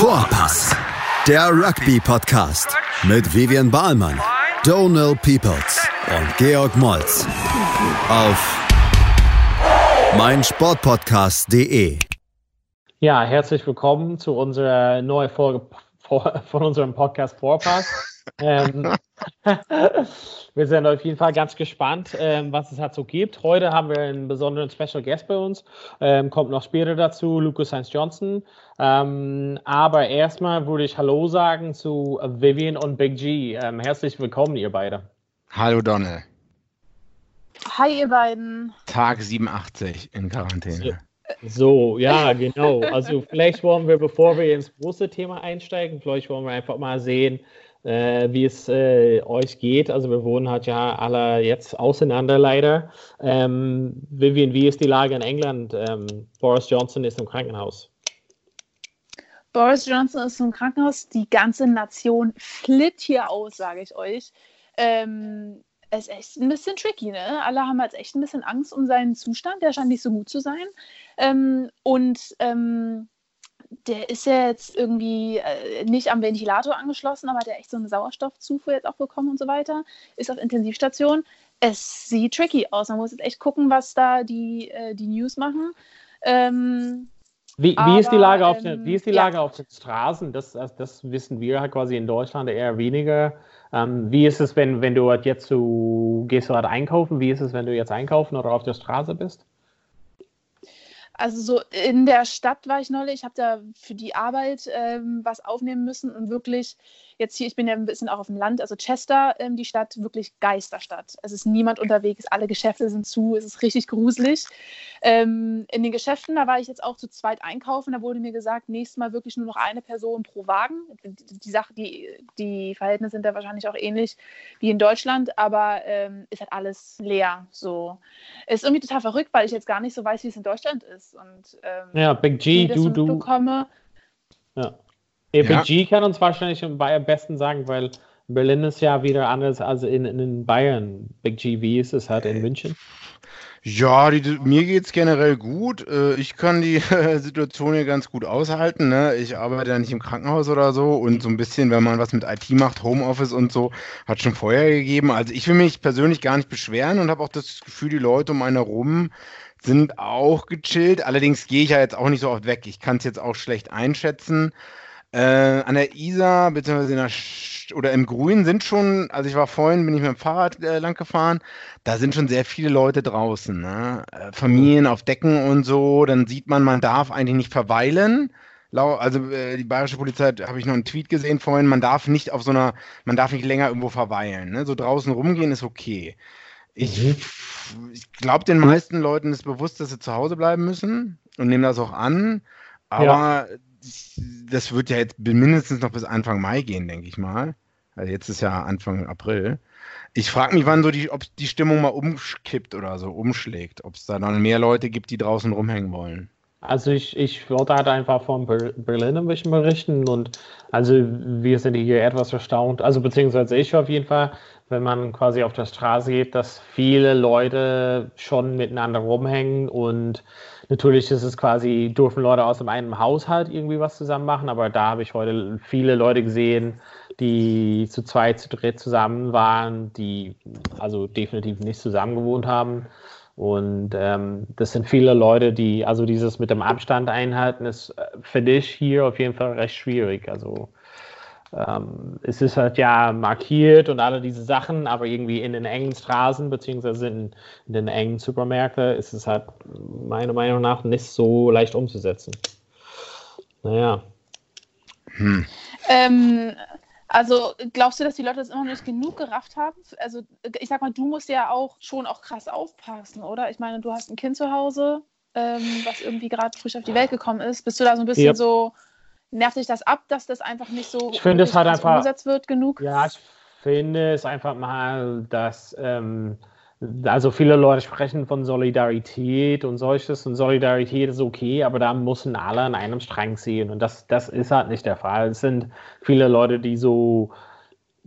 Vorpass, der Rugby-Podcast mit Vivian Bahlmann, Donal Peoples und Georg Moltz auf meinsportpodcast.de. Ja, herzlich willkommen zu unserer neuen Folge von unserem Podcast Vorpass. Ähm, wir sind auf jeden Fall ganz gespannt, ähm, was es halt so gibt. Heute haben wir einen besonderen Special Guest bei uns. Ähm, kommt noch später dazu, Lucas Heinz Johnson. Ähm, aber erstmal würde ich Hallo sagen zu Vivian und Big G. Ähm, herzlich willkommen, ihr beide. Hallo Donne. Hi, ihr beiden. Tag 87 in Quarantäne. So, ja, genau. Also vielleicht wollen wir, bevor wir ins große Thema einsteigen, vielleicht wollen wir einfach mal sehen, äh, wie es äh, euch geht. Also wir wohnen halt ja alle jetzt auseinander leider. Ähm, Vivian, wie ist die Lage in England? Ähm, Boris Johnson ist im Krankenhaus. Boris Johnson ist im Krankenhaus. Die ganze Nation flippt hier aus, sage ich euch. Ähm, es ist echt ein bisschen tricky, ne? Alle haben jetzt echt ein bisschen Angst um seinen Zustand. Der scheint nicht so gut zu sein. Ähm, und ähm, der ist ja jetzt irgendwie äh, nicht am Ventilator angeschlossen, aber hat ja echt so eine Sauerstoffzufuhr jetzt auch bekommen und so weiter. Ist auf Intensivstation. Es sieht tricky aus. Man muss jetzt echt gucken, was da die, äh, die News machen. Ähm, wie, wie, ist die Lage auf den, wie ist die Lage ja. auf den Straßen? Das, das wissen wir halt quasi in Deutschland eher weniger. Ähm, wie ist es, wenn, wenn du halt jetzt so, gehst du halt einkaufen? Wie ist es, wenn du jetzt einkaufen oder auf der Straße bist? Also so in der Stadt war ich neulich, ich habe da für die Arbeit ähm, was aufnehmen müssen und wirklich jetzt hier, ich bin ja ein bisschen auch auf dem Land, also Chester, ähm, die Stadt, wirklich Geisterstadt. Es ist niemand unterwegs, alle Geschäfte sind zu, es ist richtig gruselig. Ähm, in den Geschäften, da war ich jetzt auch zu zweit einkaufen, da wurde mir gesagt, nächstes Mal wirklich nur noch eine Person pro Wagen. Die, die Sache, die, die Verhältnisse sind da wahrscheinlich auch ähnlich wie in Deutschland, aber ähm, ist halt alles leer. So. Ist irgendwie total verrückt, weil ich jetzt gar nicht so weiß, wie es in Deutschland ist. Und, ähm, ja, Big G, du, du. Bekomme. Ja. Big ja. G kann uns wahrscheinlich am besten sagen, weil Berlin ist ja wieder anders als in, in Bayern. Big G, wie ist es halt in München? Ja, die, mir geht es generell gut. Äh, ich kann die Situation hier ganz gut aushalten. Ne? Ich arbeite ja nicht im Krankenhaus oder so und so ein bisschen, wenn man was mit IT macht, Homeoffice und so, hat schon vorher gegeben. Also ich will mich persönlich gar nicht beschweren und habe auch das Gefühl, die Leute um einen herum sind auch gechillt. Allerdings gehe ich ja jetzt auch nicht so oft weg. Ich kann es jetzt auch schlecht einschätzen. Äh, an der Isar, beziehungsweise in der Sch oder im Grün sind schon, also ich war vorhin, bin ich mit dem Fahrrad äh, lang gefahren, da sind schon sehr viele Leute draußen. Ne? Äh, Familien auf Decken und so, dann sieht man, man darf eigentlich nicht verweilen. Also äh, die bayerische Polizei, habe ich noch einen Tweet gesehen vorhin, man darf nicht auf so einer, man darf nicht länger irgendwo verweilen. Ne? So draußen rumgehen ist okay. Ich, mhm. ich glaube, den meisten Leuten ist bewusst, dass sie zu Hause bleiben müssen und nehmen das auch an. Aber ja. Das wird ja jetzt mindestens noch bis Anfang Mai gehen, denke ich mal. Also jetzt ist ja Anfang April. Ich frage mich, wann so die, ob die Stimmung mal umkippt oder so, umschlägt. Ob es da dann mehr Leute gibt, die draußen rumhängen wollen. Also ich, ich wollte halt einfach von Berlin ein bisschen berichten und also wir sind hier etwas erstaunt, also beziehungsweise ich auf jeden Fall, wenn man quasi auf der Straße geht, dass viele Leute schon miteinander rumhängen und natürlich ist es quasi, dürfen Leute aus einem Haushalt irgendwie was zusammen machen, aber da habe ich heute viele Leute gesehen, die zu zweit, zu dritt zusammen waren, die also definitiv nicht zusammen gewohnt haben. Und ähm, das sind viele Leute, die, also dieses mit dem Abstand einhalten, ist äh, für dich hier auf jeden Fall recht schwierig. Also ähm, es ist halt ja markiert und alle diese Sachen, aber irgendwie in den engen Straßen beziehungsweise in, in den engen Supermärkten ist es halt meiner Meinung nach nicht so leicht umzusetzen. Naja. Hm. Ähm, also glaubst du, dass die Leute das immer noch nicht genug gerafft haben? Also ich sag mal, du musst ja auch schon auch krass aufpassen, oder? Ich meine, du hast ein Kind zu Hause, ähm, was irgendwie gerade frisch auf die Welt gekommen ist. Bist du da so ein bisschen yep. so nervt dich das ab, dass das einfach nicht so ich finde, es hat einfach, umgesetzt wird genug? Ja, ich finde es einfach mal, dass ähm, also viele Leute sprechen von Solidarität und solches und Solidarität ist okay, aber da müssen alle an einem Strang ziehen und das, das ist halt nicht der Fall. Es sind viele Leute, die so,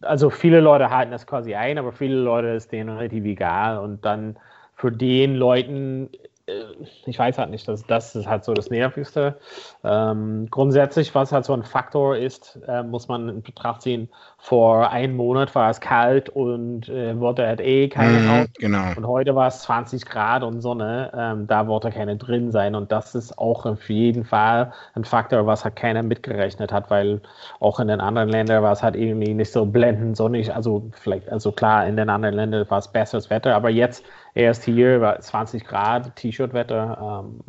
also viele Leute halten das quasi ein, aber viele Leute ist denen relativ egal und dann für den Leuten ich weiß halt nicht, dass das ist halt so das Nervigste. Ähm, grundsätzlich, was halt so ein Faktor ist, äh, muss man in Betracht ziehen. Vor einem Monat war es kalt und äh, wurde halt eh keine mhm, Genau. Und heute war es 20 Grad und Sonne. Ähm, da wollte keine drin sein. Und das ist auch auf jeden Fall ein Faktor, was halt keiner mitgerechnet hat, weil auch in den anderen Ländern war es halt irgendwie nicht so blendend sonnig. Also vielleicht, also klar, in den anderen Ländern war es besseres Wetter, aber jetzt erst hier war 20 Grad, T-Shirt-Wetter. Ähm,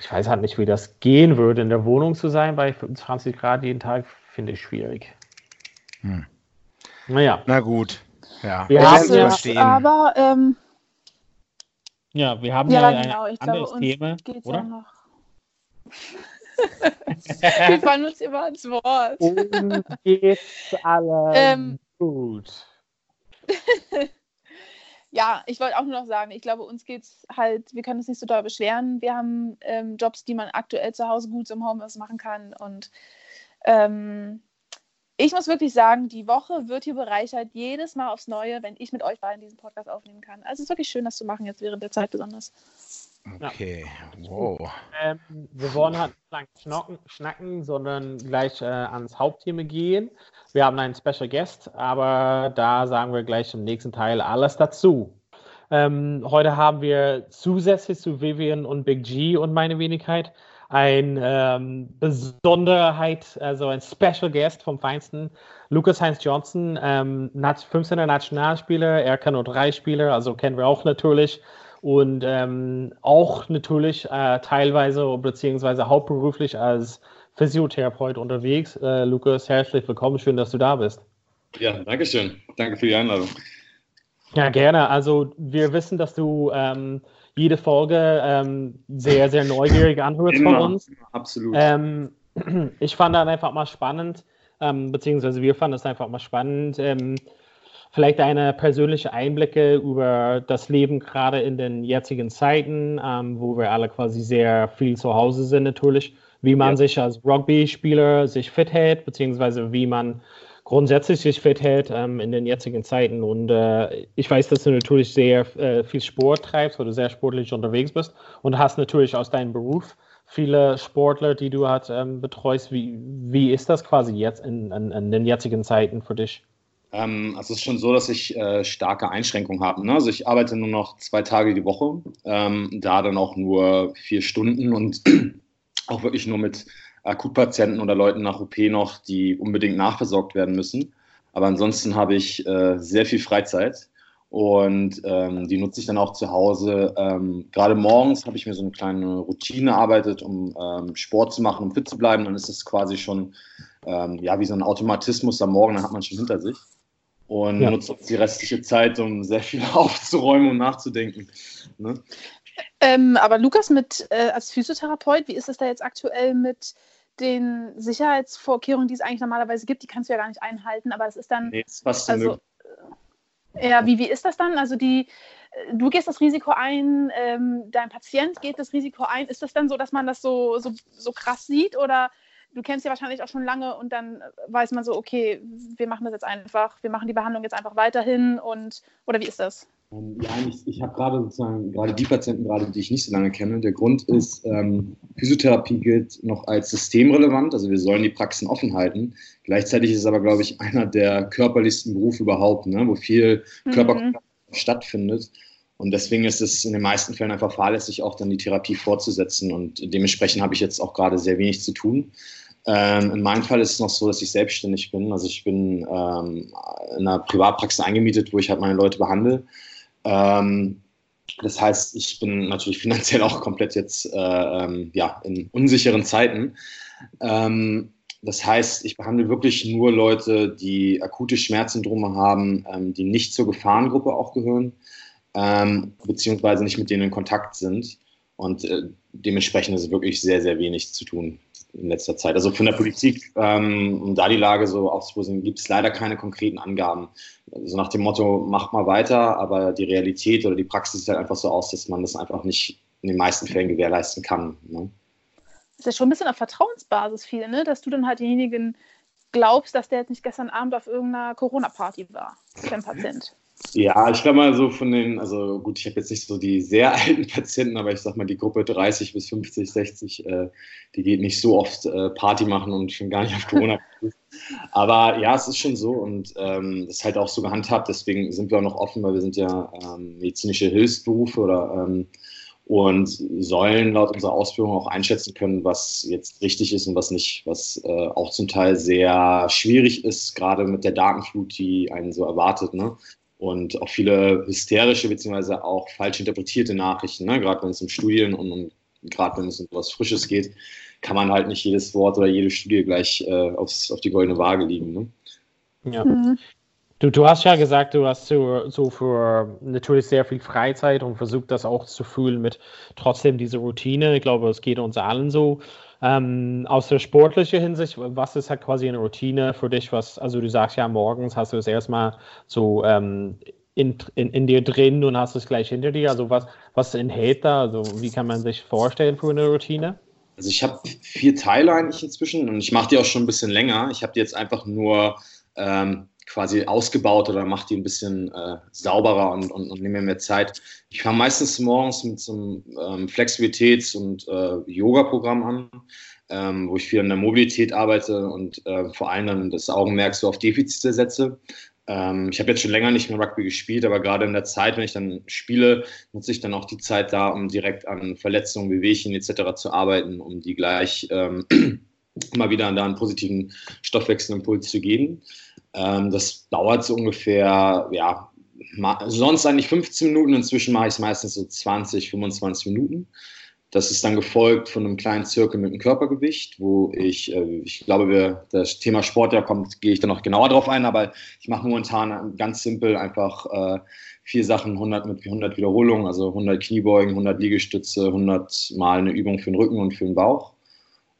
ich weiß halt nicht, wie das gehen würde, in der Wohnung zu sein bei 20 Grad jeden Tag, finde ich schwierig. Hm. Naja. Na gut. Ja, wir haben ja, verstehen. aber ähm, ja, wir haben ja, ja genau, ein anderes glaube, Thema, oder? Ja wir fallen uns immer ans Wort. Uns geht's alle ähm, gut. ja, ich wollte auch nur noch sagen, ich glaube, uns geht es halt, wir können uns nicht so doll beschweren. Wir haben ähm, Jobs, die man aktuell zu Hause gut im Homeoffice machen kann. Und ähm, ich muss wirklich sagen, die Woche wird hier bereichert, jedes Mal aufs Neue, wenn ich mit euch beiden diesen Podcast aufnehmen kann. Also es ist wirklich schön, das zu machen, jetzt während der Zeit besonders. Okay, ja. wow. Ähm, wir wollen halt nicht lang schnacken, schnacken sondern gleich äh, ans Hauptthema gehen. Wir haben einen Special Guest, aber da sagen wir gleich im nächsten Teil alles dazu. Ähm, heute haben wir zusätzlich zu Vivian und Big G und meine Wenigkeit ein ähm, Besonderheit, also ein Special Guest vom Feinsten, Lucas Heinz Johnson, ähm, 15er Nationalspieler, er kann nur drei Spieler, also kennen wir auch natürlich und ähm, auch natürlich äh, teilweise beziehungsweise hauptberuflich als Physiotherapeut unterwegs. Äh, Lukas, herzlich willkommen, schön, dass du da bist. Ja, danke schön. Danke für die Einladung. Ja, gerne. Also wir wissen, dass du ähm, jede Folge ähm, sehr, sehr neugierig anhörst von uns. Absolut. Ähm, ich fand dann einfach mal spannend, ähm, beziehungsweise wir fanden es einfach mal spannend, ähm, vielleicht eine persönliche Einblicke über das Leben gerade in den jetzigen Zeiten, ähm, wo wir alle quasi sehr viel zu Hause sind natürlich, wie man ja. sich als Rugby-Spieler sich fit hält, beziehungsweise wie man grundsätzlich sich fit hält ähm, in den jetzigen Zeiten. Und äh, ich weiß, dass du natürlich sehr äh, viel Sport treibst oder sehr sportlich unterwegs bist und hast natürlich aus deinem Beruf viele Sportler, die du halt ähm, betreust. Wie, wie ist das quasi jetzt in, in, in den jetzigen Zeiten für dich? Ähm, also es ist schon so, dass ich äh, starke Einschränkungen habe. Ne? Also ich arbeite nur noch zwei Tage die Woche, ähm, da dann auch nur vier Stunden und auch wirklich nur mit Akutpatienten oder Leuten nach OP noch, die unbedingt nachversorgt werden müssen. Aber ansonsten habe ich äh, sehr viel Freizeit und ähm, die nutze ich dann auch zu Hause. Ähm, gerade morgens habe ich mir so eine kleine Routine erarbeitet, um ähm, Sport zu machen, um fit zu bleiben. Dann ist es quasi schon ähm, ja, wie so ein Automatismus am Morgen, dann hat man schon hinter sich und ja. nutzt die restliche Zeit, um sehr viel aufzuräumen und nachzudenken. Ne? Ähm, aber Lukas, mit, äh, als Physiotherapeut, wie ist es da jetzt aktuell mit den Sicherheitsvorkehrungen, die es eigentlich normalerweise gibt? Die kannst du ja gar nicht einhalten, aber es ist dann. Nee, ist fast also, äh, ja, wie, wie ist das dann? Also die, du gehst das Risiko ein, ähm, dein Patient geht das Risiko ein. Ist das dann so, dass man das so, so, so krass sieht oder du kennst ja wahrscheinlich auch schon lange und dann weiß man so, okay, wir machen das jetzt einfach, wir machen die Behandlung jetzt einfach weiterhin und oder wie ist das? Ähm, ja, ich, ich habe gerade sozusagen, gerade die Patienten gerade, die ich nicht so lange kenne. Der Grund ist, ähm, Physiotherapie gilt noch als systemrelevant, also wir sollen die Praxen offen halten. Gleichzeitig ist es aber, glaube ich, einer der körperlichsten Berufe überhaupt, ne, wo viel Körperkontakt mhm. stattfindet. Und deswegen ist es in den meisten Fällen einfach fahrlässig, auch dann die Therapie fortzusetzen. Und dementsprechend habe ich jetzt auch gerade sehr wenig zu tun. Ähm, in meinem Fall ist es noch so, dass ich selbstständig bin. Also ich bin ähm, in einer Privatpraxis eingemietet, wo ich halt meine Leute behandle. Ähm, das heißt, ich bin natürlich finanziell auch komplett jetzt äh, ähm, ja, in unsicheren Zeiten. Ähm, das heißt, ich behandle wirklich nur Leute, die akute Schmerzsyndrome haben, ähm, die nicht zur Gefahrengruppe auch gehören beziehungsweise nicht mit denen in Kontakt sind. Und äh, dementsprechend ist es wirklich sehr, sehr wenig zu tun in letzter Zeit. Also von der Politik, ähm, um da die Lage so aufzubrüsten, gibt es leider keine konkreten Angaben. Also nach dem Motto, macht mal weiter, aber die Realität oder die Praxis sieht halt einfach so aus, dass man das einfach nicht in den meisten Fällen gewährleisten kann. Ne? Das ist ja schon ein bisschen auf Vertrauensbasis viel, ne? dass du dann halt denjenigen glaubst, dass der jetzt nicht gestern Abend auf irgendeiner Corona-Party war, dein Patient. Ja, ich glaube mal so von den, also gut, ich habe jetzt nicht so die sehr alten Patienten, aber ich sag mal, die Gruppe 30 bis 50, 60, äh, die geht nicht so oft äh, Party machen und schon gar nicht auf Corona. aber ja, es ist schon so und ähm, das ist halt auch so gehandhabt, deswegen sind wir auch noch offen, weil wir sind ja ähm, medizinische Hilfsberufe oder ähm, und sollen laut unserer Ausführung auch einschätzen können, was jetzt richtig ist und was nicht, was äh, auch zum Teil sehr schwierig ist, gerade mit der Datenflut, die einen so erwartet. Ne? Und auch viele hysterische beziehungsweise auch falsch interpretierte Nachrichten, ne? gerade wenn es um Studien und, und gerade wenn es um etwas Frisches geht, kann man halt nicht jedes Wort oder jede Studie gleich äh, aufs, auf die goldene Waage liegen. Ne? Ja. Mhm. Du, du hast ja gesagt, du hast so, so für natürlich sehr viel Freizeit und versucht das auch zu fühlen mit trotzdem dieser Routine. Ich glaube, es geht uns allen so. Ähm, aus der sportlichen Hinsicht, was ist halt quasi eine Routine für dich? Was, also du sagst ja, morgens hast du es erstmal so ähm, in, in, in, dir drin und hast es gleich hinter dir. Also was, was enthält da? Also wie kann man sich vorstellen für eine Routine? Also ich habe vier Teile eigentlich inzwischen und ich mache die auch schon ein bisschen länger. Ich habe die jetzt einfach nur ähm, quasi ausgebaut oder mache die ein bisschen äh, sauberer und, und, und nehme mir mehr Zeit. Ich fange meistens morgens mit so einem ähm, Flexibilitäts- und äh, Yoga-Programm an, ähm, wo ich viel an der Mobilität arbeite und äh, vor allem dann das Augenmerk so auf Defizite setze. Ähm, ich habe jetzt schon länger nicht mehr Rugby gespielt, aber gerade in der Zeit, wenn ich dann spiele, nutze ich dann auch die Zeit da, um direkt an Verletzungen, Bewegungen etc. zu arbeiten, um die gleich ähm, mal wieder da einen positiven Stoffwechselimpuls zu geben. Ähm, das dauert so ungefähr, ja, sonst eigentlich 15 Minuten. Inzwischen mache ich es meistens so 20, 25 Minuten. Das ist dann gefolgt von einem kleinen Zirkel mit dem Körpergewicht, wo ich, äh, ich glaube, wir, das Thema Sport ja kommt, gehe ich dann noch genauer drauf ein, aber ich mache momentan ganz simpel einfach äh, vier Sachen, 100 mit 100 Wiederholungen, also 100 Kniebeugen, 100 Liegestütze, 100 Mal eine Übung für den Rücken und für den Bauch.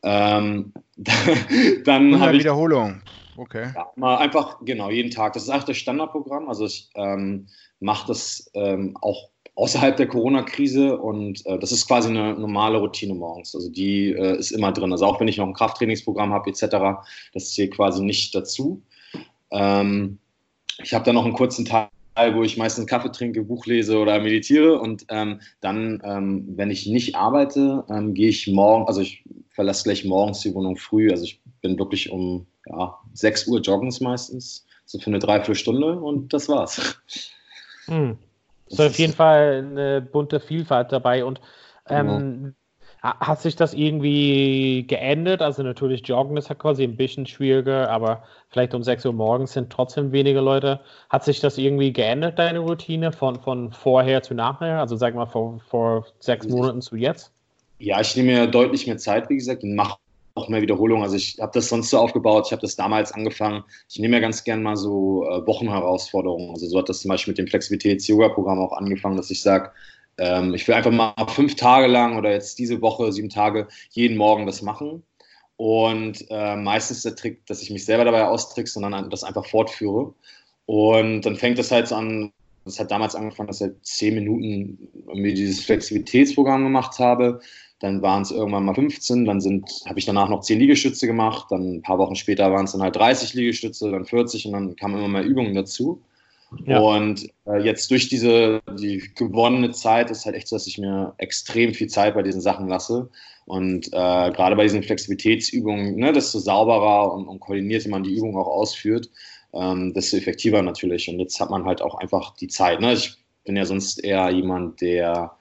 Ähm, dann habe ich Wiederholung. Okay. Ja, mal einfach, genau, jeden Tag. Das ist auch das Standardprogramm. Also ich ähm, mache das ähm, auch außerhalb der Corona-Krise und äh, das ist quasi eine normale Routine morgens. Also die äh, ist immer drin. Also auch wenn ich noch ein Krafttrainingsprogramm habe etc., das hier quasi nicht dazu. Ähm, ich habe dann noch einen kurzen Teil, wo ich meistens Kaffee trinke, Buch lese oder meditiere und ähm, dann, ähm, wenn ich nicht arbeite, ähm, gehe ich morgen, also ich verlasse gleich morgens die Wohnung früh. Also ich bin wirklich um ja, 6 Uhr joggens meistens, so für eine Dreiviertelstunde und das war's. Hm. Das ist auf jeden Fall eine bunte Vielfalt dabei und ähm, genau. Hat sich das irgendwie geändert? Also natürlich Joggen ist ja quasi ein bisschen schwieriger, aber vielleicht um 6 Uhr morgens sind trotzdem weniger Leute. Hat sich das irgendwie geändert, deine Routine, von, von vorher zu nachher? Also sag mal vor, vor sechs Monaten zu jetzt? Ja, ich nehme mir deutlich mehr Zeit, wie gesagt, und mache auch mehr Wiederholungen. Also ich habe das sonst so aufgebaut, ich habe das damals angefangen. Ich nehme ja ganz gern mal so äh, Wochenherausforderungen. Also so hat das zum Beispiel mit dem Flexibilitäts-Yoga-Programm auch angefangen, dass ich sage, ähm, ich will einfach mal fünf Tage lang oder jetzt diese Woche, sieben Tage, jeden Morgen das machen. Und äh, meistens der Trick, dass ich mich selber dabei austrickse, sondern das einfach fortführe. Und dann fängt das halt so an, das hat damals angefangen, dass ich zehn Minuten mir dieses Flexibilitätsprogramm gemacht habe. Dann waren es irgendwann mal 15, dann habe ich danach noch 10 Liegestütze gemacht, dann ein paar Wochen später waren es dann halt 30 Liegestütze, dann 40 und dann kamen immer mehr Übungen dazu. Ja. Und äh, jetzt durch diese die gewonnene Zeit ist halt echt so, dass ich mir extrem viel Zeit bei diesen Sachen lasse. Und äh, gerade bei diesen Flexibilitätsübungen, ne, desto sauberer und, und koordinierter man die Übung auch ausführt, ähm, desto effektiver natürlich. Und jetzt hat man halt auch einfach die Zeit. Ne? Ich bin ja sonst eher jemand, der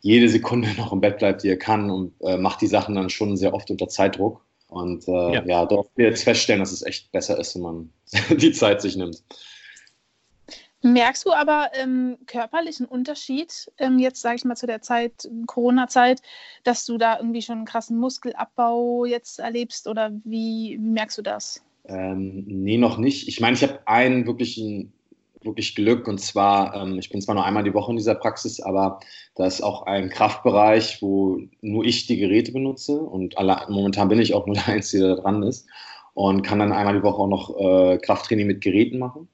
jede Sekunde noch im Bett bleibt, die er kann und äh, macht die Sachen dann schon sehr oft unter Zeitdruck. Und äh, ja. ja, dort wir jetzt feststellen, dass es echt besser ist, wenn man die Zeit sich nimmt. Merkst du aber ähm, körperlichen Unterschied, ähm, jetzt sage ich mal zu der Zeit, Corona-Zeit, dass du da irgendwie schon einen krassen Muskelabbau jetzt erlebst oder wie, wie merkst du das? Ähm, nee, noch nicht. Ich meine, ich habe einen wirklichen wirklich Glück. Und zwar, ähm, ich bin zwar nur einmal die Woche in dieser Praxis, aber da ist auch ein Kraftbereich, wo nur ich die Geräte benutze. Und alle, momentan bin ich auch nur der Einzige, der da dran ist. Und kann dann einmal die Woche auch noch äh, Krafttraining mit Geräten machen.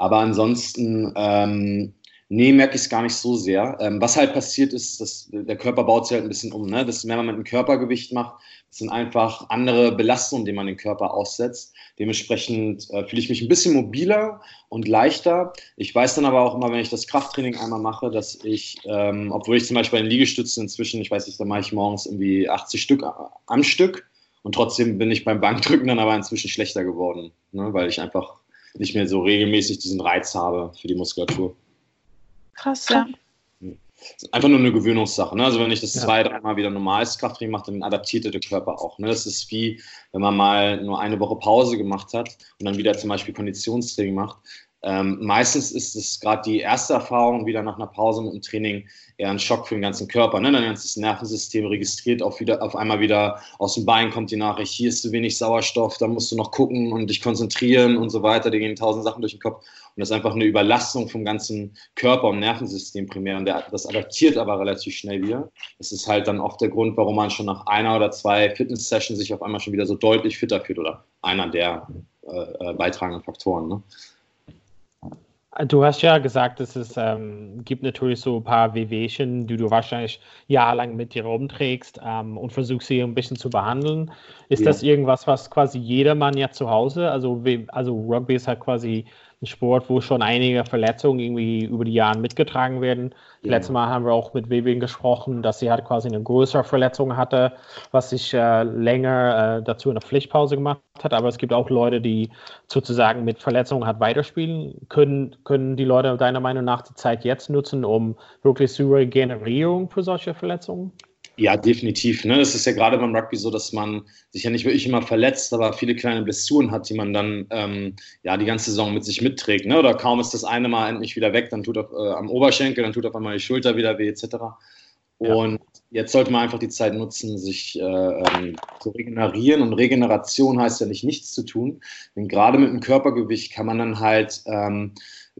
Aber ansonsten ähm, Nee, merke ich es gar nicht so sehr. Ähm, was halt passiert ist, dass der Körper baut sich halt ein bisschen um. Ne? Das, wenn man mit dem Körpergewicht macht, das sind einfach andere Belastungen, denen man den Körper aussetzt. Dementsprechend äh, fühle ich mich ein bisschen mobiler und leichter. Ich weiß dann aber auch immer, wenn ich das Krafttraining einmal mache, dass ich, ähm, obwohl ich zum Beispiel bei den Liegestützen inzwischen, ich weiß nicht, da mache ich morgens irgendwie 80 Stück am Stück und trotzdem bin ich beim Bankdrücken dann aber inzwischen schlechter geworden, ne? weil ich einfach nicht mehr so regelmäßig diesen Reiz habe für die Muskulatur. Krass, ja. Einfach nur eine Gewöhnungssache. Ne? Also wenn ich das ja. zwei, dreimal wieder normales Krafttraining mache, dann adaptiert der Körper auch. Ne? Das ist wie, wenn man mal nur eine Woche Pause gemacht hat und dann wieder zum Beispiel Konditionstraining macht. Ähm, meistens ist es gerade die erste Erfahrung wieder nach einer Pause mit dem Training eher ein Schock für den ganzen Körper. Ne? Dein ganzes Nervensystem registriert auf, wieder, auf einmal wieder aus dem Bein kommt die Nachricht, hier ist zu wenig Sauerstoff, da musst du noch gucken und dich konzentrieren und so weiter. Da gehen tausend Sachen durch den Kopf. Und das ist einfach eine Überlastung vom ganzen Körper und Nervensystem primär. Und der, das adaptiert aber relativ schnell wieder. Das ist halt dann oft der Grund, warum man schon nach einer oder zwei Fitness-Sessions sich auf einmal schon wieder so deutlich fitter fühlt oder einer der äh, äh beitragenden Faktoren. Ne? Du hast ja gesagt, dass es ähm, gibt natürlich so ein paar Wehwehchen, die du wahrscheinlich jahrelang mit dir rumträgst ähm, und versuchst sie ein bisschen zu behandeln. Ist ja. das irgendwas, was quasi jedermann ja zu Hause, also, also Rugby ist halt quasi ein Sport, wo schon einige Verletzungen irgendwie über die Jahre mitgetragen werden. Ja. Letztes Mal haben wir auch mit Vivian gesprochen, dass sie halt quasi eine größere Verletzung hatte, was sich äh, länger äh, dazu eine Pflichtpause gemacht hat. Aber es gibt auch Leute, die sozusagen mit Verletzungen hat weiterspielen. Können, können die Leute deiner Meinung nach die Zeit jetzt nutzen, um wirklich zur Regenerierung für solche Verletzungen? Ja, definitiv. Ne? Das ist ja gerade beim Rugby so, dass man sich ja nicht wirklich immer verletzt, aber viele kleine Blessuren hat, die man dann ähm, ja die ganze Saison mit sich mitträgt. Ne? Oder kaum ist das eine Mal endlich wieder weg, dann tut auf, äh, am Oberschenkel, dann tut auf einmal die Schulter wieder weh, etc. Und ja. jetzt sollte man einfach die Zeit nutzen, sich äh, ähm, zu regenerieren. Und Regeneration heißt ja nicht nichts zu tun. Denn gerade mit dem Körpergewicht kann man dann halt ähm,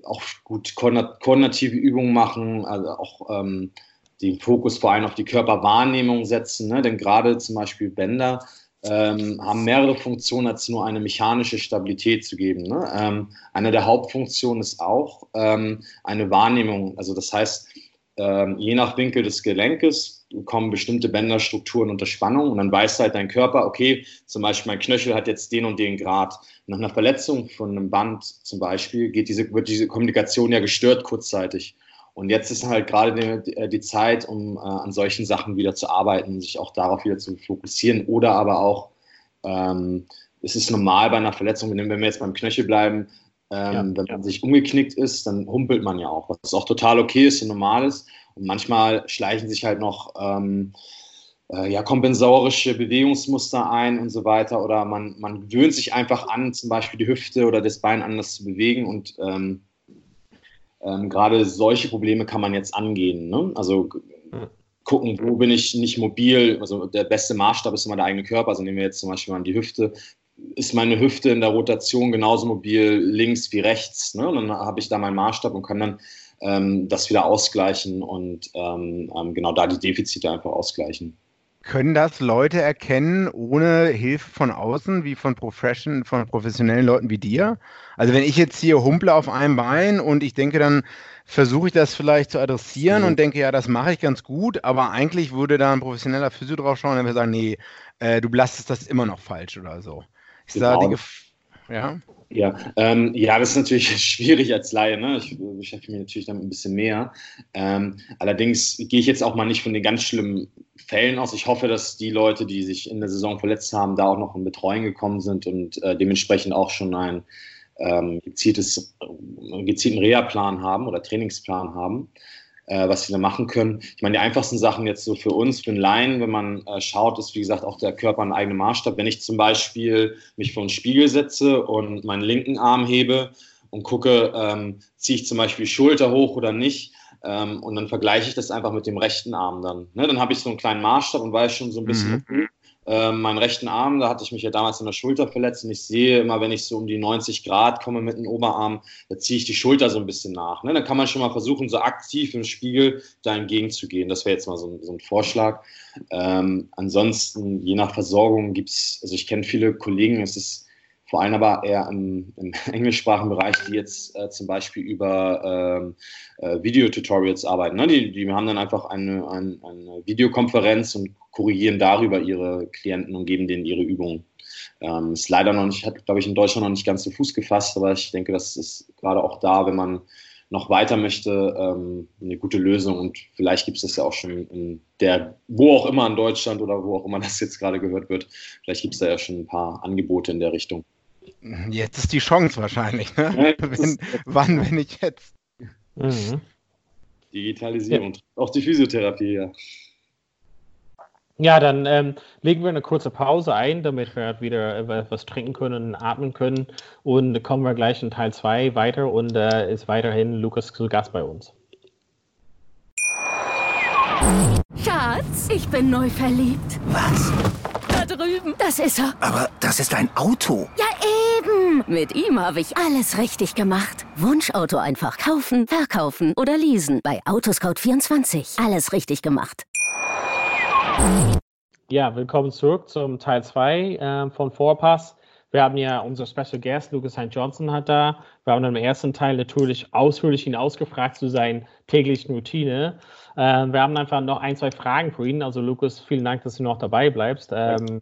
auch gut koordinative Übungen machen, also auch ähm, den Fokus vor allem auf die Körperwahrnehmung setzen. Ne? Denn gerade zum Beispiel Bänder ähm, haben mehrere Funktionen, als nur eine mechanische Stabilität zu geben. Ne? Ähm, eine der Hauptfunktionen ist auch ähm, eine Wahrnehmung. Also das heißt, ähm, je nach Winkel des Gelenkes kommen bestimmte Bänderstrukturen unter Spannung und dann weiß halt dein Körper, okay, zum Beispiel mein Knöchel hat jetzt den und den Grad. Nach einer Verletzung von einem Band zum Beispiel geht diese, wird diese Kommunikation ja gestört kurzzeitig. Und jetzt ist halt gerade die, die Zeit, um äh, an solchen Sachen wieder zu arbeiten, sich auch darauf wieder zu fokussieren oder aber auch, ähm, es ist normal bei einer Verletzung, wenn wir jetzt beim Knöchel bleiben, ähm, ja, wenn man sich umgeknickt ist, dann humpelt man ja auch, was auch total okay ist und normal ist. Und manchmal schleichen sich halt noch ähm, äh, ja, kompensatorische Bewegungsmuster ein und so weiter. Oder man, man gewöhnt sich einfach an, zum Beispiel die Hüfte oder das Bein anders zu bewegen und ähm, ähm, gerade solche Probleme kann man jetzt angehen. Ne? Also gucken, wo bin ich nicht mobil. Also der beste Maßstab ist immer der eigene Körper. Also nehmen wir jetzt zum Beispiel mal die Hüfte. Ist meine Hüfte in der Rotation genauso mobil links wie rechts? Ne? Und dann habe ich da meinen Maßstab und kann dann ähm, das wieder ausgleichen und ähm, ähm genau da die Defizite einfach ausgleichen. Können das Leute erkennen ohne Hilfe von außen, wie von, Profession, von professionellen Leuten wie dir? Also wenn ich jetzt hier humple auf einem Bein und ich denke, dann versuche ich das vielleicht zu adressieren mhm. und denke, ja, das mache ich ganz gut, aber eigentlich würde da ein professioneller Physio drauf schauen und würde sagen, nee, äh, du belastest das immer noch falsch oder so. Ist genau. da die Gef ja? Ja, ähm, ja, das ist natürlich schwierig als Laie. Ne? Ich beschäftige mich natürlich damit ein bisschen mehr. Ähm, allerdings gehe ich jetzt auch mal nicht von den ganz schlimmen Fällen aus. Ich hoffe, dass die Leute, die sich in der Saison verletzt haben, da auch noch in Betreuung gekommen sind und äh, dementsprechend auch schon ein ähm, gezieltes, äh, gezielten Reha-Plan haben oder Trainingsplan haben, äh, was sie da machen können. Ich meine, die einfachsten Sachen jetzt so für uns, für einen Laien, wenn man äh, schaut, ist wie gesagt auch der Körper ein eigener Maßstab. Wenn ich zum Beispiel mich vor einen Spiegel setze und meinen linken Arm hebe und gucke, ähm, ziehe ich zum Beispiel Schulter hoch oder nicht, ähm, und dann vergleiche ich das einfach mit dem rechten Arm dann. Ne? Dann habe ich so einen kleinen Maßstab und weiß schon so ein bisschen, mhm. Äh, meinen rechten Arm, da hatte ich mich ja damals in der Schulter verletzt und ich sehe immer, wenn ich so um die 90 Grad komme mit dem Oberarm, da ziehe ich die Schulter so ein bisschen nach. Ne? Dann kann man schon mal versuchen, so aktiv im Spiegel da entgegenzugehen. Das wäre jetzt mal so, so ein Vorschlag. Ähm, ansonsten, je nach Versorgung gibt es, also ich kenne viele Kollegen, es ist vor allem aber eher im, im englischsprachigen Bereich, die jetzt äh, zum Beispiel über ähm, äh, Videotutorials arbeiten. Ne? Die, die haben dann einfach eine, eine, eine Videokonferenz und korrigieren darüber ihre Klienten und geben denen ihre Übungen. Ähm, ist leider noch nicht, hat, glaube ich, in Deutschland noch nicht ganz zu Fuß gefasst, aber ich denke, das ist gerade auch da, wenn man noch weiter möchte, ähm, eine gute Lösung. Und vielleicht gibt es das ja auch schon in der, wo auch immer in Deutschland oder wo auch immer das jetzt gerade gehört wird, vielleicht gibt es da ja schon ein paar Angebote in der Richtung. Jetzt ist die Chance wahrscheinlich. Ne? Wenn, wann, wenn ich jetzt? Mhm. Digitalisierung, ja. auch die Physiotherapie, ja. Ja, dann ähm, legen wir eine kurze Pause ein, damit wir wieder etwas trinken können, atmen können. Und kommen wir gleich in Teil 2 weiter und äh, ist weiterhin Lukas zu Gast bei uns. Schatz, ich bin neu verliebt. Was? Drüben. Das ist er. Aber das ist ein Auto. Ja, eben. Mit ihm habe ich alles richtig gemacht. Wunschauto einfach kaufen, verkaufen oder leasen. Bei Autoscout24. Alles richtig gemacht. Ja, willkommen zurück zum Teil 2 äh, von Vorpass. Wir haben ja unser Special Guest, Lucas St. Johnson, hat da. Wir haben im ersten Teil natürlich ausführlich ihn ausgefragt zu seinen täglichen Routine. Äh, wir haben einfach noch ein, zwei Fragen für ihn. Also, Lucas, vielen Dank, dass du noch dabei bleibst. Ähm,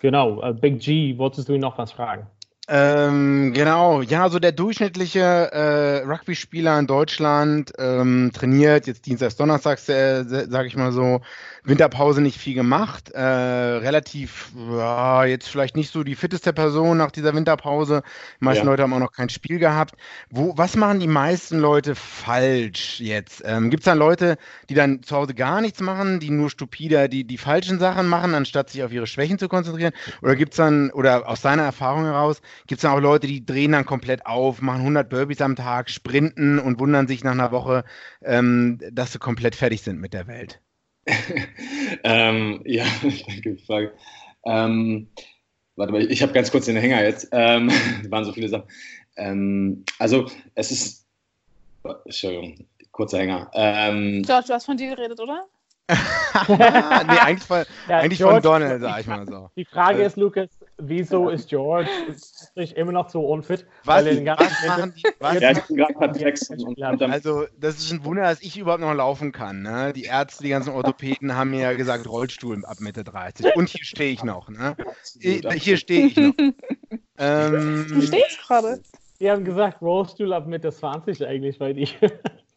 genau, äh, Big G, wolltest du ihn noch was fragen? Ähm, genau, ja, so der durchschnittliche äh, Rugby-Spieler in Deutschland ähm, trainiert, jetzt Dienstags, Donnerstags, äh, sage ich mal so, Winterpause nicht viel gemacht, äh, relativ, ja, jetzt vielleicht nicht so die fitteste Person nach dieser Winterpause. Die meisten ja. Leute haben auch noch kein Spiel gehabt. Wo, was machen die meisten Leute falsch jetzt? Ähm, Gibt es dann Leute, die dann zu Hause gar nichts machen, die nur stupide die, die falschen Sachen machen, anstatt sich auf ihre Schwächen zu konzentrieren? Oder gibt es dann, oder aus deiner Erfahrung heraus, gibt es dann auch Leute, die drehen dann komplett auf, machen 100 Burpees am Tag, sprinten und wundern sich nach einer Woche, ähm, dass sie komplett fertig sind mit der Welt? ähm, ja, danke für die Frage. Ähm, warte mal, ich habe ganz kurz den Hänger jetzt. Ähm, waren so viele Sachen. Ähm, also, es ist. Entschuldigung, kurzer Hänger. Ähm, George, du hast von dir geredet, oder? nee, eigentlich von, ja, eigentlich George, von Donald, sag ich mal so. Die Frage ist, Lukas, wieso ist George immer noch so unfit? Was, was machen die? Was ja, machen also, das ist ein Wunder, dass ich überhaupt noch laufen kann. Ne? Die Ärzte, die ganzen Orthopäden haben mir ja gesagt, Rollstuhl ab Mitte 30. Und hier stehe ich noch. Ne? Hier stehe ich noch. ähm, du stehst gerade. Die haben gesagt, Rollstuhl ab Mitte 20 eigentlich bei dir.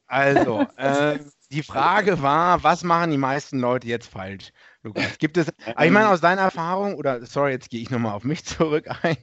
Also, äh, die Frage war, was machen die meisten Leute jetzt falsch? Lukas, gibt es, ich meine aus deiner Erfahrung, oder sorry, jetzt gehe ich nochmal auf mich zurück ein.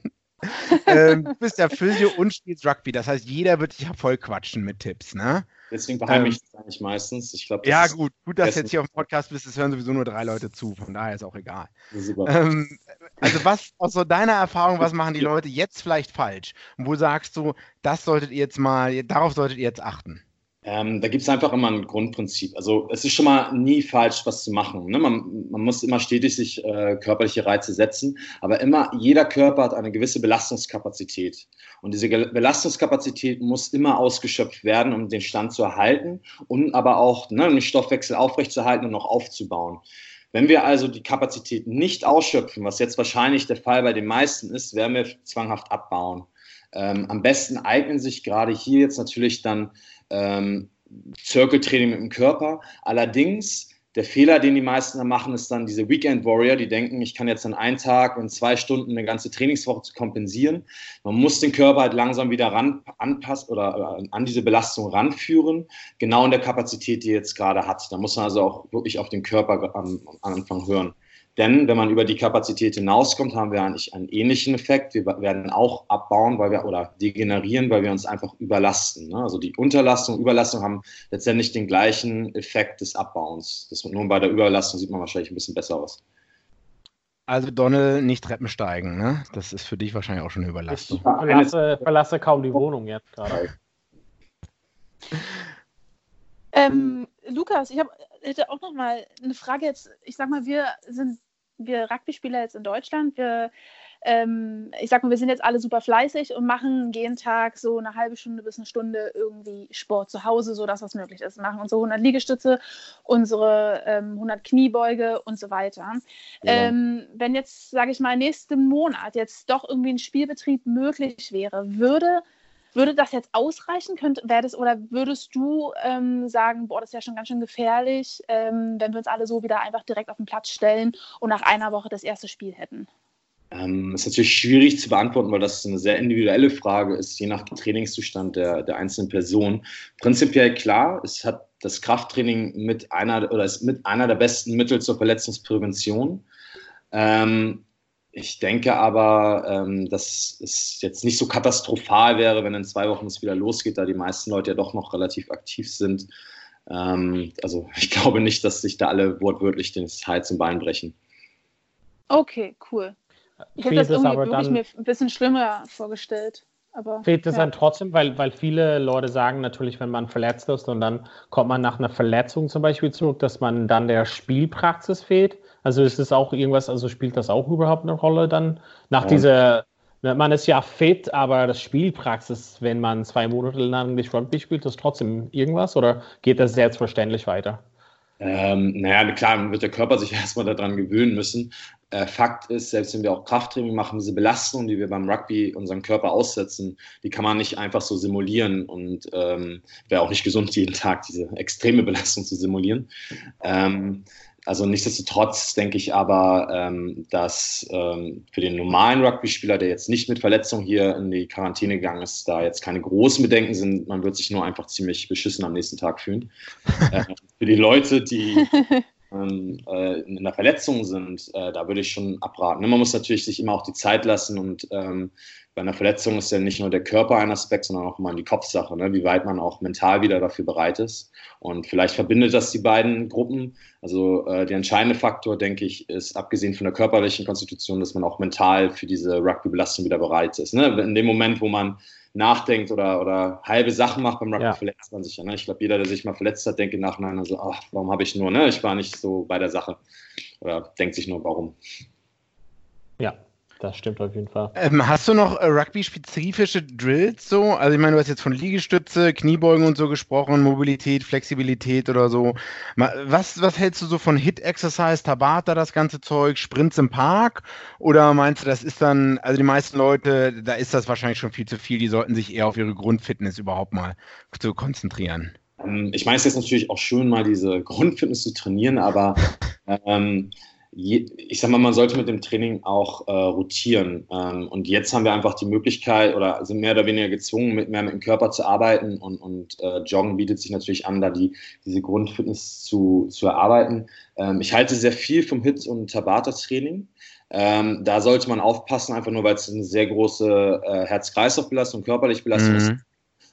ähm, du bist ja Physio und spielst Rugby, das heißt, jeder wird dich ja voll quatschen mit Tipps, ne? Deswegen beheimliche ich ähm, das eigentlich meistens. Ich glaub, ja, gut, gut, dass du jetzt hier auf dem Podcast bist, es hören sowieso nur drei Leute zu, von daher ist auch egal. Ähm, also, was aus so deiner Erfahrung, was machen die Leute jetzt vielleicht falsch? Und wo sagst du, das solltet ihr jetzt mal, darauf solltet ihr jetzt achten? Ähm, da gibt es einfach immer ein Grundprinzip. Also es ist schon mal nie falsch, was zu machen. Ne? Man, man, muss immer stetig sich äh, körperliche Reize setzen, aber immer jeder Körper hat eine gewisse Belastungskapazität. Und diese Belastungskapazität muss immer ausgeschöpft werden, um den Stand zu erhalten und aber auch ne, den Stoffwechsel aufrechtzuerhalten und noch aufzubauen. Wenn wir also die Kapazität nicht ausschöpfen, was jetzt wahrscheinlich der Fall bei den meisten ist, werden wir zwanghaft abbauen. Ähm, am besten eignen sich gerade hier jetzt natürlich dann ähm, Circle-Training mit dem Körper. Allerdings, der Fehler, den die meisten machen, ist dann diese Weekend Warrior, die denken, ich kann jetzt an einen Tag in zwei Stunden eine ganze Trainingswoche kompensieren. Man muss den Körper halt langsam wieder ran, anpassen oder äh, an diese Belastung ranführen, genau in der Kapazität, die er jetzt gerade hat. Da muss man also auch wirklich auf den Körper am, am Anfang hören. Denn wenn man über die Kapazität hinauskommt, haben wir eigentlich einen ähnlichen Effekt. Wir werden auch abbauen, weil wir oder degenerieren, weil wir uns einfach überlasten. Ne? Also die Unterlastung, Überlastung haben letztendlich den gleichen Effekt des Abbauens. Das, nur bei der Überlastung sieht man wahrscheinlich ein bisschen besser aus. Also Donald, nicht Treppen steigen, ne? Das ist für dich wahrscheinlich auch schon eine Überlastung. Ich verlasse, verlasse kaum die Wohnung jetzt gerade. Ähm, Lukas, ich hab, hätte auch noch mal eine Frage jetzt. Ich sag mal, wir sind wir Rugby-Spieler jetzt in Deutschland. Wir ähm, ich sag mal, wir sind jetzt alle super fleißig und machen jeden Tag so eine halbe Stunde bis eine Stunde irgendwie Sport zu Hause, so dass das möglich ist. Wir machen unsere 100 Liegestütze, unsere ähm, 100 Kniebeuge und so weiter. Ja. Ähm, wenn jetzt, sage ich mal, nächsten Monat jetzt doch irgendwie ein Spielbetrieb möglich wäre, würde würde das jetzt ausreichen? Könnt, das, oder würdest du ähm, sagen, boah, das ist ja schon ganz schön gefährlich, ähm, wenn wir uns alle so wieder einfach direkt auf den Platz stellen und nach einer Woche das erste Spiel hätten? Ähm, ist natürlich schwierig zu beantworten, weil das eine sehr individuelle Frage ist, je nach Trainingszustand der, der einzelnen Person. Prinzipiell klar, es hat das Krafttraining mit einer oder ist mit einer der besten Mittel zur Verletzungsprävention. Ähm, ich denke aber, ähm, dass es jetzt nicht so katastrophal wäre, wenn in zwei Wochen es wieder losgeht, da die meisten Leute ja doch noch relativ aktiv sind. Ähm, also ich glaube nicht, dass sich da alle wortwörtlich den Hals zum Bein brechen. Okay, cool. Ich hätte das irgendwie wirklich mir ein bisschen schlimmer vorgestellt. Aber, fehlt es ja. dann trotzdem, weil, weil viele Leute sagen natürlich, wenn man verletzt ist und dann kommt man nach einer Verletzung zum Beispiel zurück, dass man dann der Spielpraxis fehlt. Also ist es auch irgendwas, also spielt das auch überhaupt eine Rolle dann nach ja. dieser, man ist ja fit, aber das Spielpraxis, wenn man zwei Monate lang nicht Rugby spielt, ist trotzdem irgendwas oder geht das selbstverständlich weiter? Ähm, naja, klar, wird der Körper sich erstmal daran gewöhnen müssen. Äh, Fakt ist, selbst wenn wir auch Krafttraining machen, diese Belastung, die wir beim Rugby unseren Körper aussetzen, die kann man nicht einfach so simulieren und ähm, wäre auch nicht gesund, jeden Tag diese extreme Belastung zu simulieren. Ähm, also nichtsdestotrotz denke ich aber, ähm, dass ähm, für den normalen Rugby-Spieler, der jetzt nicht mit Verletzung hier in die Quarantäne gegangen ist, da jetzt keine großen Bedenken sind. Man wird sich nur einfach ziemlich beschissen am nächsten Tag fühlen. äh, für die Leute, die ähm, äh, in einer Verletzung sind, äh, da würde ich schon abraten. Man muss natürlich sich immer auch die Zeit lassen und ähm, bei einer Verletzung ist ja nicht nur der Körper ein Aspekt, sondern auch immer die Kopfsache, ne? wie weit man auch mental wieder dafür bereit ist. Und vielleicht verbindet das die beiden Gruppen. Also äh, der entscheidende Faktor, denke ich, ist abgesehen von der körperlichen Konstitution, dass man auch mental für diese Rugby-Belastung wieder bereit ist. Ne? In dem Moment, wo man nachdenkt oder, oder halbe Sachen macht beim Rugby, ja. verletzt man sich ja. Ne? Ich glaube, jeder, der sich mal verletzt hat, denkt im Nachhinein also, ach, warum habe ich nur, ne? Ich war nicht so bei der Sache. Oder denkt sich nur, warum. Ja, das stimmt auf jeden Fall. Ähm, hast du noch äh, Rugby-spezifische Drills so? Also ich meine, du hast jetzt von Liegestütze, Kniebeugen und so gesprochen, Mobilität, Flexibilität oder so. Was, was hältst du so von Hit-Exercise, Tabata, das ganze Zeug, Sprints im Park? Oder meinst du, das ist dann, also die meisten Leute, da ist das wahrscheinlich schon viel zu viel, die sollten sich eher auf ihre Grundfitness überhaupt mal zu konzentrieren? Ähm, ich meine, es ist natürlich auch schön, mal diese Grundfitness zu trainieren, aber ähm, je, ich sag mal, man sollte mit dem Training auch äh, rotieren. Ähm, und jetzt haben wir einfach die Möglichkeit oder sind mehr oder weniger gezwungen, mit mehr mit dem Körper zu arbeiten und, und äh, Joggen bietet sich natürlich an, da die, diese Grundfitness zu, zu erarbeiten. Ähm, ich halte sehr viel vom Hit- und Tabata-Training. Ähm, da sollte man aufpassen, einfach nur weil es eine sehr große äh, Herz-Kreislauf-Belastung, körperliche Belastung mhm. ist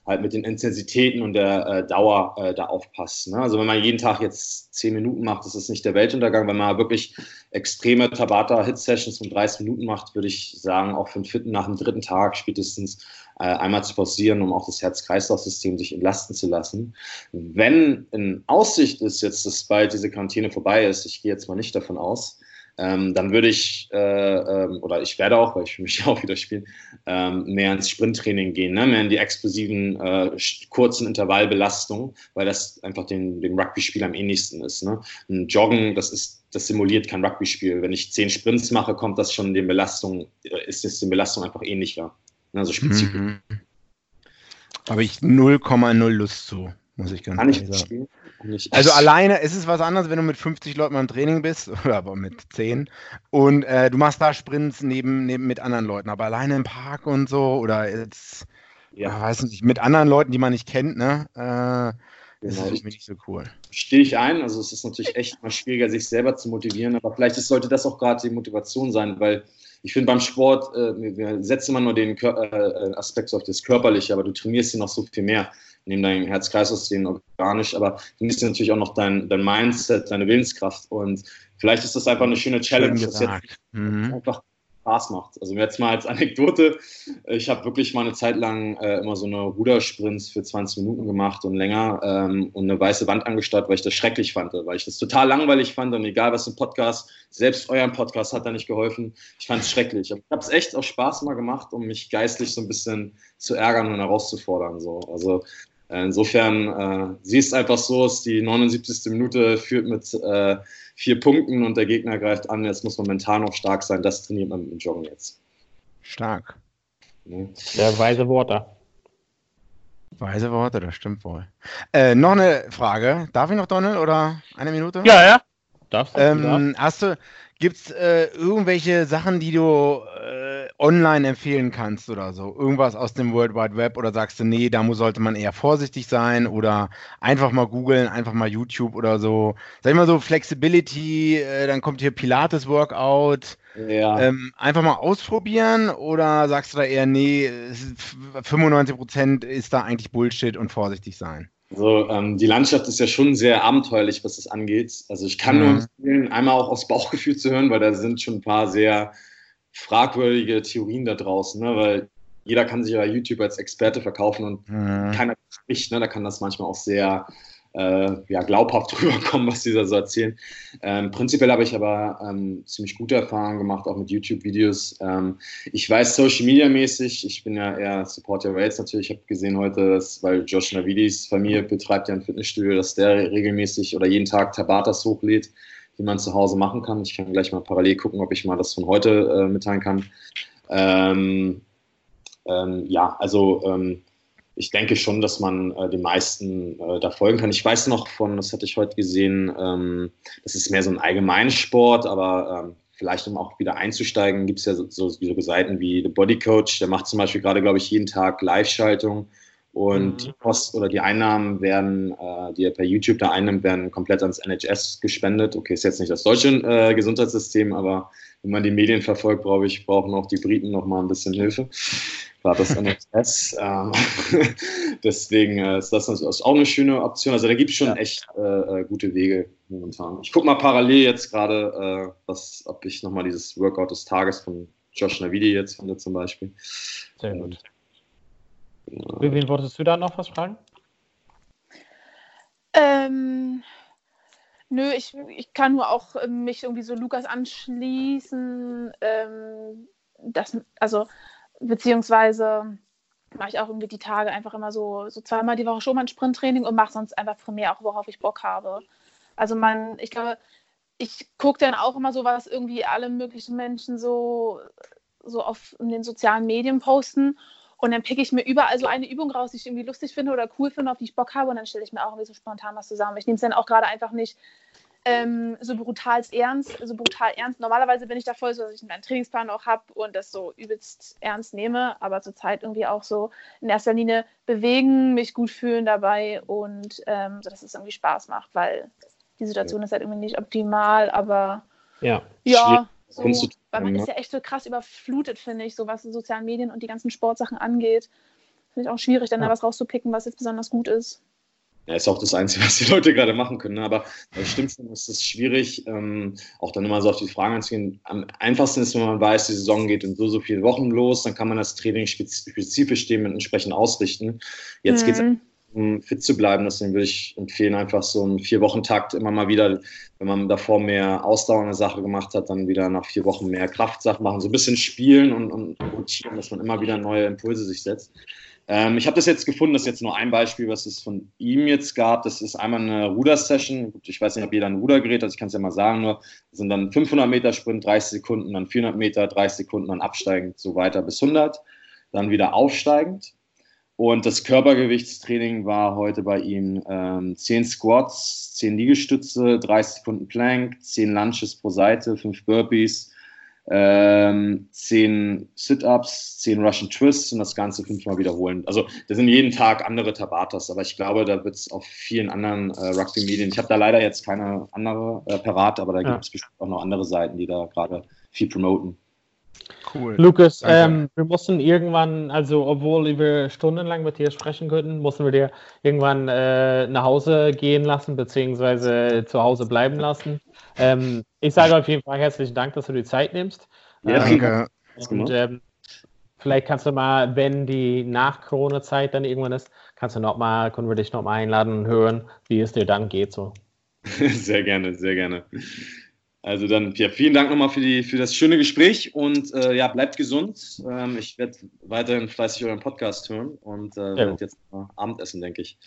halt mit den Intensitäten und der äh, Dauer äh, da aufpasst. Ne? Also wenn man jeden Tag jetzt zehn Minuten macht, ist das nicht der Weltuntergang. Wenn man wirklich extreme Tabata-Hit-Sessions von 30 Minuten macht, würde ich sagen, auch für den Fitten nach dem dritten Tag spätestens äh, einmal zu pausieren, um auch das Herz-Kreislauf-System sich entlasten zu lassen. Wenn in Aussicht ist jetzt, dass bald diese Quarantäne vorbei ist, ich gehe jetzt mal nicht davon aus, ähm, dann würde ich, äh, ähm, oder ich werde auch, weil ich mich auch wieder spielen, ähm, mehr ins Sprinttraining gehen, ne? mehr in die explosiven, äh, kurzen Intervallbelastungen, weil das einfach den, dem Rugby-Spiel am ähnlichsten ist. Ne? Ein Joggen, das ist, das simuliert kein Rugby-Spiel. Wenn ich zehn Sprints mache, kommt das schon den Belastungen, äh, ist es den Belastungen einfach ähnlicher. Ne? Also spezifisch. Mhm. Habe ich 0,0 Lust zu, muss ich ganz ehrlich sagen. Nicht. Also alleine ist es was anderes, wenn du mit 50 Leuten beim Training bist, oder aber mit 10 und äh, du machst da Sprints neben, neben mit anderen Leuten, aber alleine im Park und so oder jetzt, ja. weiß nicht, mit anderen Leuten, die man nicht kennt, ne? Äh, das genau. ist nicht so cool. Stehe ich ein, also es ist natürlich echt mal schwieriger, sich selber zu motivieren, aber vielleicht sollte das auch gerade die Motivation sein, weil ich finde beim Sport, äh, wir setzen immer nur den Kör äh, Aspekt auf das Körperliche, aber du trainierst ihn noch so viel mehr neben deinem Herz-Kreislauf-System organisch, aber du nimmst natürlich auch noch dein, dein Mindset, deine Willenskraft und vielleicht ist das einfach eine schöne Challenge, das jetzt mhm. einfach Spaß macht. Also jetzt mal als Anekdote, ich habe wirklich mal eine Zeit lang äh, immer so eine Rudersprints für 20 Minuten gemacht und länger ähm, und eine weiße Wand angestarrt, weil ich das schrecklich fand, weil ich das total langweilig fand und egal was im Podcast, selbst euer Podcast hat da nicht geholfen. Ich fand es schrecklich. Ich habe es echt auch Spaß mal gemacht, um mich geistlich so ein bisschen zu ärgern und herauszufordern. So. Also äh, Insofern, äh, sie ist einfach so, ist die 79. Minute führt mit äh, vier Punkten und der Gegner greift an. Jetzt muss man mental noch stark sein. Das trainiert man mit dem Joggen jetzt. Stark. Ja. Der weise Worte. Weise Worte, das stimmt wohl. Äh, noch eine Frage. Darf ich noch, Donald, oder eine Minute? Ja, ja. Darfst du? Ähm, hast du, gibt es äh, irgendwelche Sachen, die du äh, online empfehlen kannst oder so? Irgendwas aus dem World Wide Web oder sagst du, nee, da muss, sollte man eher vorsichtig sein oder einfach mal googeln, einfach mal YouTube oder so? Sag ich mal so, Flexibility, äh, dann kommt hier Pilates Workout. Ja. Ähm, einfach mal ausprobieren oder sagst du da eher, nee, 95% ist da eigentlich Bullshit und vorsichtig sein? Also ähm, die Landschaft ist ja schon sehr abenteuerlich, was das angeht. Also ich kann mhm. nur empfehlen, einmal auch aus Bauchgefühl zu hören, weil da sind schon ein paar sehr fragwürdige Theorien da draußen, ne? weil jeder kann sich ja YouTube als Experte verkaufen und mhm. keiner spricht. Ne? Da kann das manchmal auch sehr äh, ja, glaubhaft rüberkommen, was die da so erzählen. Ähm, prinzipiell habe ich aber ähm, ziemlich gute Erfahrungen gemacht, auch mit YouTube-Videos. Ähm, ich weiß Social Media mäßig, ich bin ja eher Supporter Rails natürlich. Ich habe gesehen heute, dass, weil Josh Navidis Familie betreibt ja ein Fitnessstudio, dass der regelmäßig oder jeden Tag Tabatas hochlädt, die man zu Hause machen kann. Ich kann gleich mal parallel gucken, ob ich mal das von heute äh, mitteilen kann. Ähm, ähm, ja, also ähm, ich denke schon, dass man äh, den meisten äh, da folgen kann. Ich weiß noch von, das hatte ich heute gesehen, ähm, das ist mehr so ein Allgemeinsport, aber ähm, vielleicht um auch wieder einzusteigen, gibt es ja so, so, so, Seiten wie The Body Coach, der macht zum Beispiel gerade, glaube ich, jeden Tag Live-Schaltung und mhm. die Post oder die Einnahmen werden, äh, die er per YouTube da einnimmt, werden komplett ans NHS gespendet. Okay, ist jetzt nicht das deutsche äh, Gesundheitssystem, aber wenn man die Medien verfolgt, brauche ich, brauchen auch die Briten noch mal ein bisschen Hilfe war das NXS. ähm, deswegen äh, ist das auch eine schöne Option. Also da gibt es schon ja. echt äh, äh, gute Wege momentan. Ich gucke mal parallel jetzt gerade, äh, ob ich nochmal dieses Workout des Tages von Josh Navidi jetzt finde zum Beispiel. Sehr gut. Wen wolltest du da noch was fragen? Ähm, nö, ich, ich kann nur auch äh, mich irgendwie so Lukas anschließen. Ähm, das, also beziehungsweise mache ich auch irgendwie die Tage einfach immer so, so zweimal die Woche schon mal ein Sprinttraining und mache sonst einfach primär auch, worauf ich Bock habe. Also man, ich glaube, ich gucke dann auch immer so, was irgendwie alle möglichen Menschen so, so auf den sozialen Medien posten. Und dann picke ich mir überall so eine Übung raus, die ich irgendwie lustig finde oder cool finde, auf die ich Bock habe. Und dann stelle ich mir auch irgendwie so spontan was zusammen. Ich nehme es dann auch gerade einfach nicht ähm, so brutal ernst, so brutal ernst. Normalerweise bin ich da voll so, dass ich meinen Trainingsplan auch habe und das so übelst ernst nehme, aber zurzeit irgendwie auch so in erster Linie bewegen, mich gut fühlen dabei und ähm, so, dass es irgendwie Spaß macht, weil die Situation ist halt irgendwie nicht optimal, aber ja, ja so, weil man ist ja echt so krass überflutet, finde ich, so was die sozialen Medien und die ganzen Sportsachen angeht. Finde ich auch schwierig, dann ja. da was rauszupicken, was jetzt besonders gut ist. Ja, ist auch das Einzige, was die Leute gerade machen können. Ne? Aber das stimmt schon, es ist schwierig, ähm, auch dann immer so auf die Fragen einzugehen. Am einfachsten ist, wenn man weiß, die Saison geht in so, so viele Wochen los, dann kann man das Training spezifisch dementsprechend ausrichten. Jetzt mhm. geht es um fit zu bleiben. Deswegen würde ich empfehlen, einfach so einen Vier-Wochen-Takt immer mal wieder, wenn man davor mehr ausdauernde Sache gemacht hat, dann wieder nach vier Wochen mehr Kraftsachen machen. So ein bisschen spielen und, und rotieren, dass man immer wieder neue Impulse sich setzt. Ähm, ich habe das jetzt gefunden, das ist jetzt nur ein Beispiel, was es von ihm jetzt gab. Das ist einmal eine Ruder-Session. Ich weiß nicht, ob jeder ein Rudergerät hat, ich kann es ja mal sagen, nur das sind dann 500 Meter Sprint, 30 Sekunden, dann 400 Meter, 30 Sekunden, dann absteigend, so weiter bis 100, dann wieder aufsteigend. Und das Körpergewichtstraining war heute bei ihm ähm, 10 Squats, 10 Liegestütze, 30 Sekunden Plank, 10 Lunches pro Seite, 5 Burpees, ähm, zehn Sit-Ups, zehn Russian Twists und das Ganze fünfmal wiederholen. Also da sind jeden Tag andere Tabatas, aber ich glaube, da wird es auf vielen anderen äh, Rugby-Medien, ich habe da leider jetzt keine andere äh, parat, aber da ja. gibt es bestimmt auch noch andere Seiten, die da gerade viel promoten. Cool. Lukas, ähm, wir mussten irgendwann, also obwohl wir stundenlang mit dir sprechen könnten, mussten wir dir irgendwann äh, nach Hause gehen lassen, beziehungsweise zu Hause bleiben lassen. Ähm, ich sage auf jeden Fall herzlichen Dank, dass du die Zeit nimmst. Ja, Ähm, Danke. Dank. und ähm, vielleicht kannst du mal, wenn die Nach-Corona-Zeit dann irgendwann ist, kannst du noch mal, können wir dich noch mal einladen und hören, wie es dir dann geht. So. Sehr gerne, sehr gerne. Also dann, ja, vielen Dank nochmal für, die, für das schöne Gespräch und äh, ja, bleibt gesund. Ähm, ich werde weiterhin fleißig euren Podcast hören und äh, werde jetzt mal Abendessen, denke ich.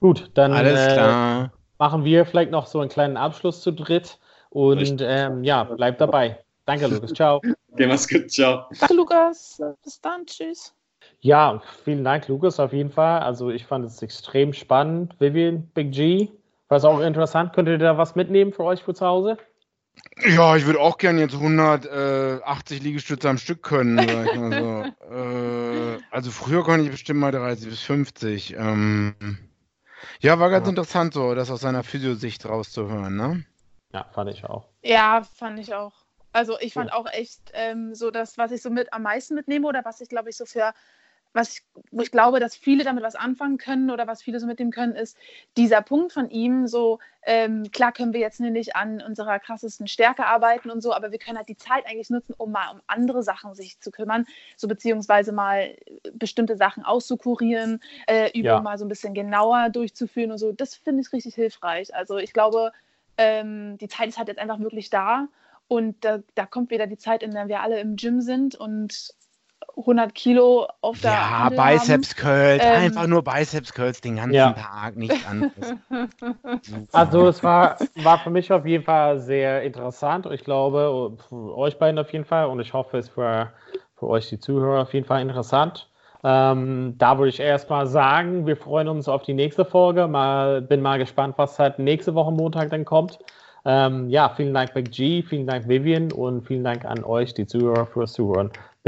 Gut, dann Alles äh, klar. machen wir vielleicht noch so einen kleinen Abschluss zu dritt und ähm, ja, bleib dabei. Danke, Lukas. Ciao. Okay, mach's gut, ciao. Danke, Lukas. Bis dann. Tschüss. Ja, vielen Dank, Lukas, auf jeden Fall. Also ich fand es extrem spannend. Vivian, Big G, war es auch interessant. Könnt ihr da was mitnehmen für euch für zu Hause? Ja, ich würde auch gerne jetzt 180 Liegestütze am Stück können, sag ich mal so. äh, also früher konnte ich bestimmt mal 30 bis 50. Ähm, ja, war ganz Ja. interessant so, das aus seiner Physiosicht rauszuhören, ne? Ja, fand ich auch. Ja, fand ich auch. Also ich fand auch echt ähm, so das, was ich so mit am meisten mitnehme oder was ich glaube ich so für, was ich, wo ich glaube, dass viele damit was anfangen können oder was viele so mitnehmen können, ist dieser Punkt von ihm, so ähm, klar können wir jetzt nicht an unserer krassesten Stärke arbeiten und so, aber wir können halt die Zeit eigentlich nutzen, um mal um andere Sachen sich zu kümmern, so beziehungsweise mal bestimmte Sachen auszukurieren, äh, Übungen Ja. mal so ein bisschen genauer durchzuführen und so. Das finde ich richtig hilfreich. Also ich glaube, ähm, die Zeit ist halt jetzt einfach wirklich da und da, da kommt wieder die Zeit, in der wir alle im Gym sind und 100 Kilo auf der Ja, Handel Biceps Curls, Ähm, einfach nur Biceps Curls den ganzen Ja. Tag, nichts anderes. Also es war, war für mich auf jeden Fall sehr interessant. Ich glaube, für euch beiden auf jeden Fall und ich hoffe, es für, für euch die Zuhörer auf jeden Fall interessant. Ähm, da würde ich erstmal sagen, wir freuen uns auf die nächste Folge. Mal, bin mal gespannt, was halt nächste Woche Montag dann kommt. Ähm, ja, vielen Dank, Big G, vielen Dank, Vivian und vielen Dank an euch, die Zuhörer, fürs Zuhören.